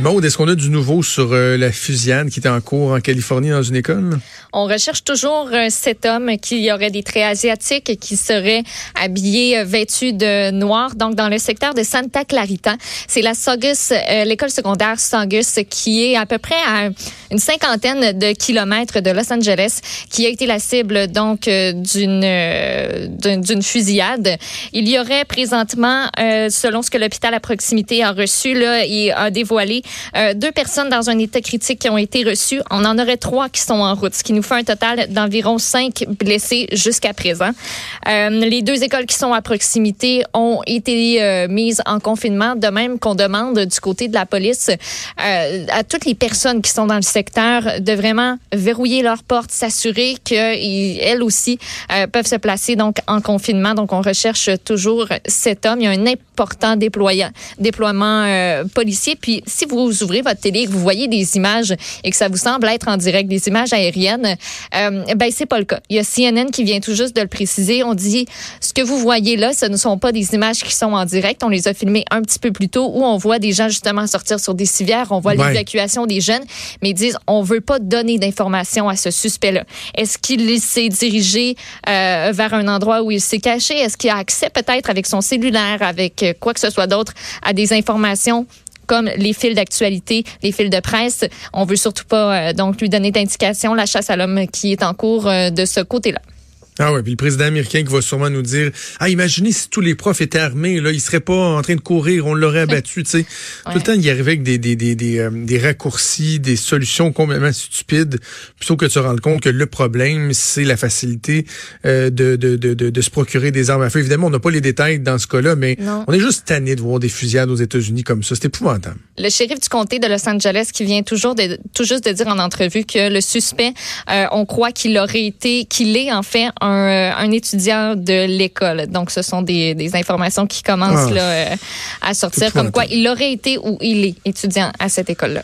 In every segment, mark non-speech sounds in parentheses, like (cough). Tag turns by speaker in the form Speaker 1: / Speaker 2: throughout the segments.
Speaker 1: Maude, est-ce qu'on a du nouveau sur euh, la fusillade qui était en cours en Californie dans une école?
Speaker 2: On recherche toujours euh, cet homme qui aurait des traits asiatiques, qui serait habillé, euh, vêtu de noir, donc dans le secteur de Santa Clarita. C'est la Saugus, l'école secondaire Saugus, qui est à peu près à une cinquantaine de kilomètres de Los Angeles, qui a été la cible donc d'une d'une fusillade. Il y aurait présentement, selon ce que l'hôpital à proximité a reçu, là, et a dévoilé euh, deux personnes dans un état critique qui ont été reçues. On en aurait trois qui sont en route, ce qui nous fait un total d'environ cinq blessés jusqu'à présent. Euh, les deux écoles qui sont à proximité ont été euh, mises en confinement, de même qu'on demande du côté de la police à toutes les personnes qui sont dans le secteur de vraiment verrouiller leurs portes, s'assurer qu'elles aussi peuvent se placer donc en confinement. Donc on recherche toujours cet homme. Il y a un important déploiement policier. Puis si vous ouvrez votre télé et que vous voyez des images et que ça vous semble être en direct, des images aériennes, euh, ben c'est pas le cas. Il y a CNN qui vient tout juste de le préciser. On dit ce que vous voyez là, ce ne sont pas des images qui sont en direct. On les a filmées un petit peu plus tôt où on voit des gens justement sortir sur des civières, on voit l'évacuation des jeunes, mais ils disent on veut pas donner d'informations à ce suspect-là. Est-ce qu'il s'est dirigé euh, vers un endroit où il s'est caché? Est-ce qu'il a accès peut-être avec son cellulaire, avec quoi que ce soit d'autre à des informations comme les fils d'actualité, les fils de presse. On veut surtout pas euh, donc lui donner d'indications. La chasse à l'homme qui est en cours euh, de ce côté-là.
Speaker 1: Ah ouais, puis le président américain qui va sûrement nous dire Ah, imaginez si tous les profs étaient armés, là, ils seraient pas en train de courir, on l'aurait (laughs) abattu, tu sais. Tout le temps, il arrivait avec des, des, des, des, euh, des, raccourcis, des solutions complètement stupides, plutôt que de se rendre compte que le problème, c'est la facilité euh, de, de, de, de, se procurer des armes à feu. Évidemment, on n'a pas les détails dans ce cas-là, mais on est juste tanné de voir des fusillades aux États-Unis comme ça. C'est épouvantable.
Speaker 2: Le shérif du comté de Los Angeles qui vient toujours de, tout juste de dire en entrevue que le suspect, euh, on croit qu'il aurait été, qu'il est en fait un euh, un, étudiant de l'école. Donc, ce sont des, informations qui commencent ah. là, euh, à sortir, comme quoi il aurait été ou il est étudiant à cette école-là.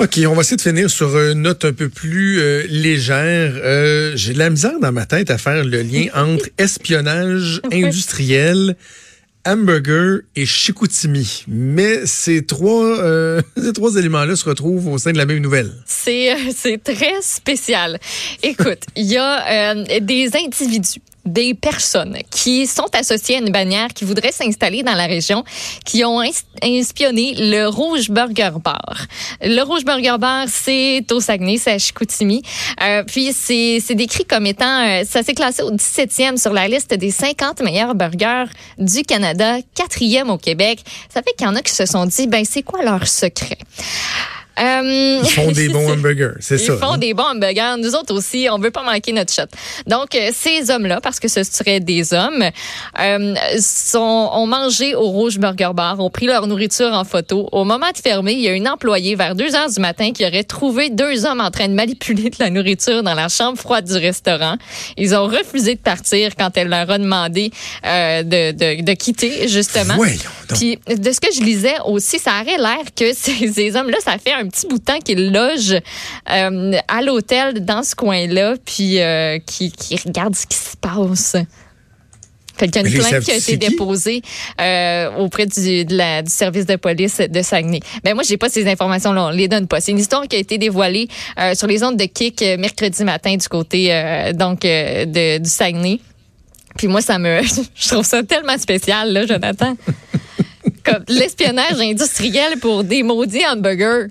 Speaker 1: OK, on va essayer de finir sur une note un peu plus euh, légère. J'ai de la misère dans ma tête à faire le lien (laughs) entre espionnage industriel hamburger et Chicoutimi. Mais ces trois, euh, (laughs) ces trois éléments-là se retrouvent au sein de la même nouvelle.
Speaker 2: C'est, euh, c'est très spécial. Écoute, il y a euh, des individus des personnes qui sont associées à une bannière qui voudraient s'installer dans la région, qui ont inspionné le Rouge Burger Bar. Le Rouge Burger Bar, c'est au Saguenay, c'est à Chicoutimi. Euh, puis c'est décrit comme étant, euh, ça s'est classé au 17e sur la liste des 50 meilleurs burgers du Canada, quatrième au Québec. Ça fait qu'il y en a qui se sont dit, ben c'est quoi leur secret?
Speaker 1: Euh, ils font (laughs) des bons hamburgers, c'est ça.
Speaker 2: Ils font hein? des bons hamburgers. Nous autres aussi, on veut pas manquer notre shot. Donc, euh, ces hommes-là, parce que ce seraient des hommes, euh, sont, ont mangé au Rouge Burger Bar, ont pris leur nourriture en photo. Au moment de fermer, il y a une employée vers 2 heures du matin qui aurait trouvé deux hommes en train de manipuler de la nourriture dans la chambre froide du restaurant. Ils ont refusé de partir quand elle leur a demandé de, de, de, quitter, justement. Puis, de ce que je lisais aussi, ça aurait l'air que (laughs) ces, ces hommes-là, ça fait un un petit bout de temps qu'il loge euh, à l'hôtel dans ce coin-là, puis euh, qui, qui regarde ce qui se passe. Fait qu'il y a une plainte qui a été déposée euh, auprès du, de la, du service de police de Saguenay. Mais moi, j'ai pas ces informations-là, on les donne pas. C'est une histoire qui a été dévoilée euh, sur les ondes de Kik euh, mercredi matin du côté euh, donc de, du Saguenay. Puis moi, ça me, (laughs) je trouve ça tellement spécial là, Jonathan. (laughs) Comme l'espionnage industriel pour des maudits hamburgers.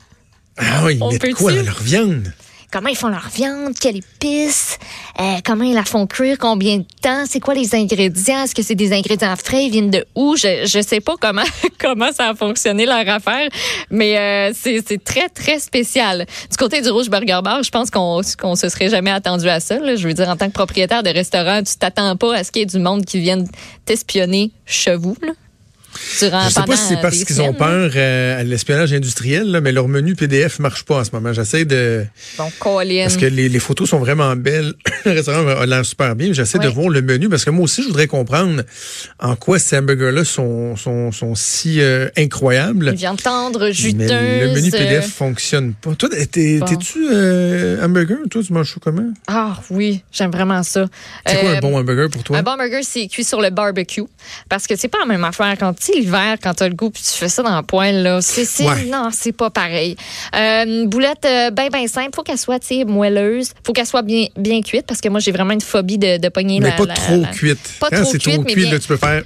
Speaker 1: Ah oui, ils mettent quoi dans leur viande?
Speaker 2: Comment ils font leur viande? Quelle épice? Euh, comment ils la font cuire? Combien de temps? C'est quoi les ingrédients? Est-ce que c'est des ingrédients frais? Ils viennent de où? Je, je sais pas comment, (laughs) comment ça a fonctionné leur affaire, mais euh, c'est très, très spécial. Du côté du Rouge Burger Bar, je pense qu'on qu'on se serait jamais attendu à ça. Là. Je veux dire, en tant que propriétaire de restaurant, tu t'attends pas à ce qu'il y ait du monde qui vienne t'espionner chez vous. Là.
Speaker 1: Durant, je sais pas si c'est parce qu'ils ont peur euh, à l'espionnage industriel, là, mais leur menu PDF marche pas en ce moment. J'essaie de.
Speaker 2: Bon, Parce
Speaker 1: que les, les, photos sont vraiment belles. (coughs) le restaurant a l'air super bien. J'essaie de voir le menu parce que moi aussi, je voudrais comprendre en quoi ces hamburgers-là sont, sont, sont si euh, incroyables.
Speaker 2: Une viande tendre, juteuse.
Speaker 1: Mais le menu PDF fonctionne pas. Toi, t'es-tu euh, hamburger? Toi, tu manges comment?
Speaker 2: Ah oui, j'aime vraiment ça.
Speaker 1: C'est quoi un bon hamburger pour toi?
Speaker 2: Un bon hamburger, c'est cuit sur le barbecue. Parce que c'est pas la même affaire quand Tu sais, l'hiver, quand tu as le goût, puis tu fais ça dans le poêle, là, c'est, c'est,
Speaker 1: Ouais.
Speaker 2: non, c'est pas pareil. Euh, une boulette euh, ben, ben simple. Faut qu'elle soit, moelleuse. Faut qu'elle soit bien, bien cuite, parce que moi, j'ai vraiment une phobie de, de pogner
Speaker 1: Mais
Speaker 2: la-
Speaker 1: pas
Speaker 2: la-
Speaker 1: trop
Speaker 2: la-
Speaker 1: cuite.
Speaker 2: Pas
Speaker 1: Quand
Speaker 2: trop
Speaker 1: c'est
Speaker 2: cuite,
Speaker 1: trop
Speaker 2: mais
Speaker 1: cuit,
Speaker 2: bien-
Speaker 1: là, tu peux faire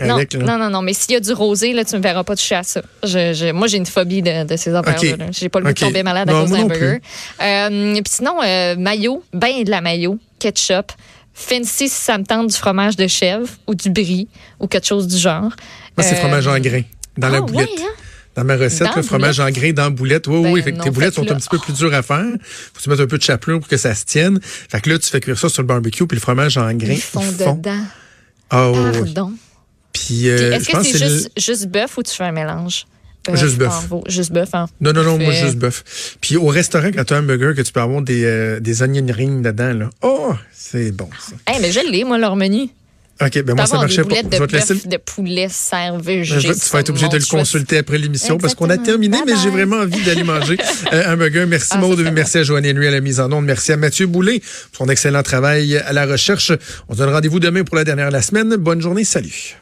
Speaker 2: Non,
Speaker 1: avec.
Speaker 2: non, non, non, mais s'il y a du rosé, là, tu me verras pas toucher à ça. Je, je- moi, j'ai une phobie de, de ces affaires-là.
Speaker 1: Ok.
Speaker 2: là. J'ai pas le goût de tomber malade à cause d'un burger. Euh, Puis sinon, euh, mayo, ben de la mayo, ketchup, fancy si ça me tente du fromage de chèvre ou du brie ou quelque chose du genre.
Speaker 1: Moi, c'est
Speaker 2: Euh,
Speaker 1: fromage en grain dans la
Speaker 2: ah,
Speaker 1: boulette.
Speaker 2: hein?
Speaker 1: Dans ma recette,
Speaker 2: Dans
Speaker 1: le fromage en grain dans la boulette. Oui,
Speaker 2: Ben
Speaker 1: oui, fait que
Speaker 2: non,
Speaker 1: tes boulettes sont un petit peu plus dures à faire. Faut que tu mettes un peu de chapelure pour que ça se tienne. Fait que là, tu fais cuire ça sur le barbecue, puis le fromage en grain.
Speaker 2: Ils font
Speaker 1: il fond.
Speaker 2: dedans.
Speaker 1: Oui.
Speaker 2: Pardon.
Speaker 1: Puis, euh,
Speaker 2: Est-ce que c'est juste, juste bœuf ou tu fais un mélange?
Speaker 1: Juste bœuf.
Speaker 2: Juste bœuf, hein?
Speaker 1: Non, non, non, moi, juste bœuf. Puis au restaurant, quand tu as un burger, que tu peux avoir des, euh, des onion rings dedans, là. Oh, c'est bon, ça.
Speaker 2: Hey, mais je l'ai, moi, leur menu.
Speaker 1: OK, ben moi, ça marchait pas. Je vais te laisser.
Speaker 2: de poulet servé.
Speaker 1: Je vais- tu vas être obligé de le consulter après l'émission parce qu'on a terminé, mais j'ai vraiment envie d'aller manger (laughs) euh, un burger. Merci
Speaker 2: Ah,
Speaker 1: merci à Joanne Henry à la mise en onde, merci à Mathieu Boulay pour son excellent travail à la recherche. On se donne rendez-vous demain pour la dernière de la semaine. Bonne journée, salut.